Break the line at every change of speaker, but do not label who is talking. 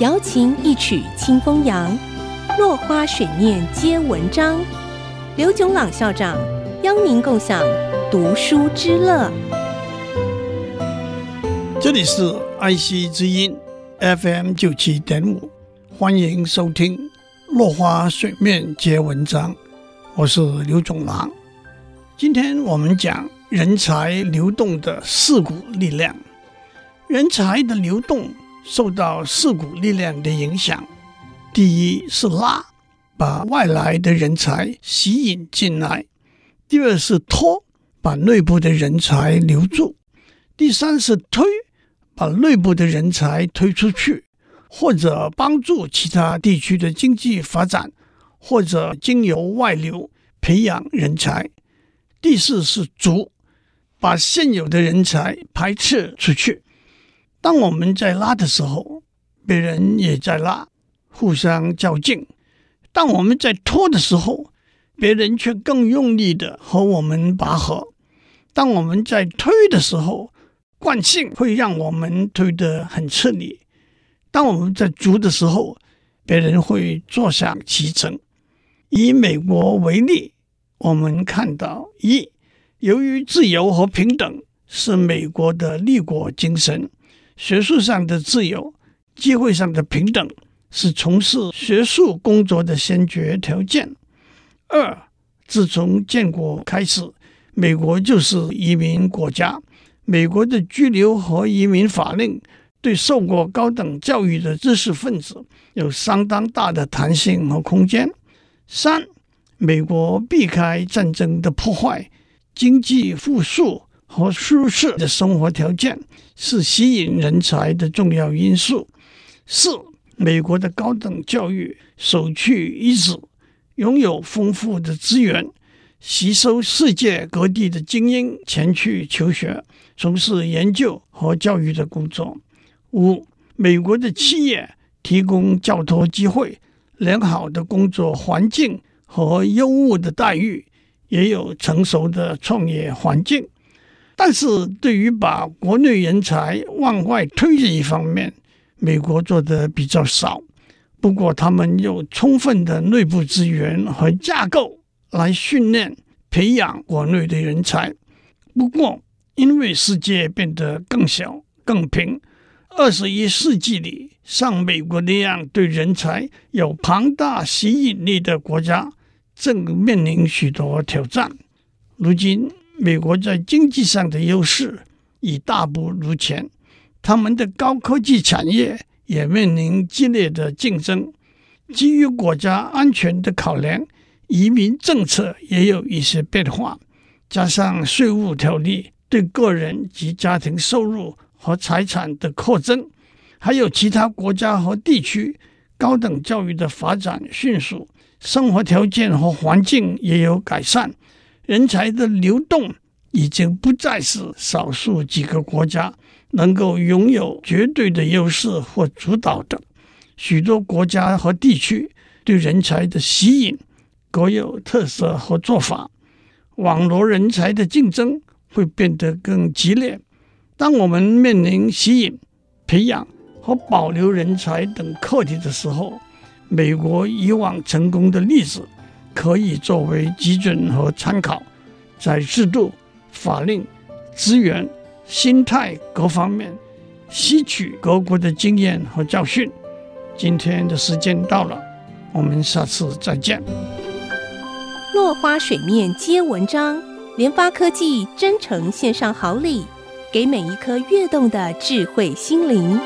瑶琴一曲清风扬，落花水面皆文章。刘炯朗校长邀您共享读书之乐。
这里是爱惜之音 FM 九七点五，欢迎收听《落花水面皆文章》，我是刘炯朗。今天我们讲人才流动的四股力量。人才的流动受到四股力量的影响，第一是拉。把外来的人才吸引进来，第二是拖，把内部的人才留住；第三是推，把内部的人才推出去，或者帮助其他地区的经济发展，或者经由外流培养人才；第四是逐，把现有的人才排斥出去。当我们在拉的时候，别人也在拉，互相较劲。当我们在拖的时候，别人却更用力的和我们拔河；当我们在推的时候，惯性会让我们推得很吃力；当我们在足的时候，别人会坐享其成。以美国为例，我们看到：一，由于自由和平等是美国的立国精神，学术上的自由，机会上的平等。是从事学术工作的先决条件。二，自从建国开始，美国就是移民国家。美国的居留和移民法令对受过高等教育的知识分子有相当大的弹性和空间。三，美国避开战争的破坏，经济复苏和舒适的生活条件是吸引人才的重要因素。四。美国的高等教育首屈一指，拥有丰富的资源，吸收世界各地的精英前去求学，从事研究和教育的工作。五，美国的企业提供较多机会、良好的工作环境和优渥的待遇，也有成熟的创业环境。但是对于把国内人才往外推这一方面，美国做的比较少，不过他们有充分的内部资源和架构来训练、培养国内的人才。不过，因为世界变得更小、更平，二十一世纪里，像美国那样对人才有庞大吸引力的国家，正面临许多挑战。如今，美国在经济上的优势已大不如前。他们的高科技产业也面临激烈的竞争，基于国家安全的考量，移民政策也有一些变化。加上税务条例对个人及家庭收入和财产的扩增，还有其他国家和地区高等教育的发展迅速，生活条件和环境也有改善，人才的流动已经不再是少数几个国家。能够拥有绝对的优势或主导的许多国家和地区，对人才的吸引各有特色和做法，网罗人才的竞争会变得更激烈。当我们面临吸引、培养和保留人才等课题的时候，美国以往成功的例子可以作为基准和参考，在制度、法令、资源。心态各方面吸取各国的经验和教训。今天的时间到了，我们下次再见。
落花水面皆文章，联发科技真诚献上好礼，给每一颗跃动的智慧心灵。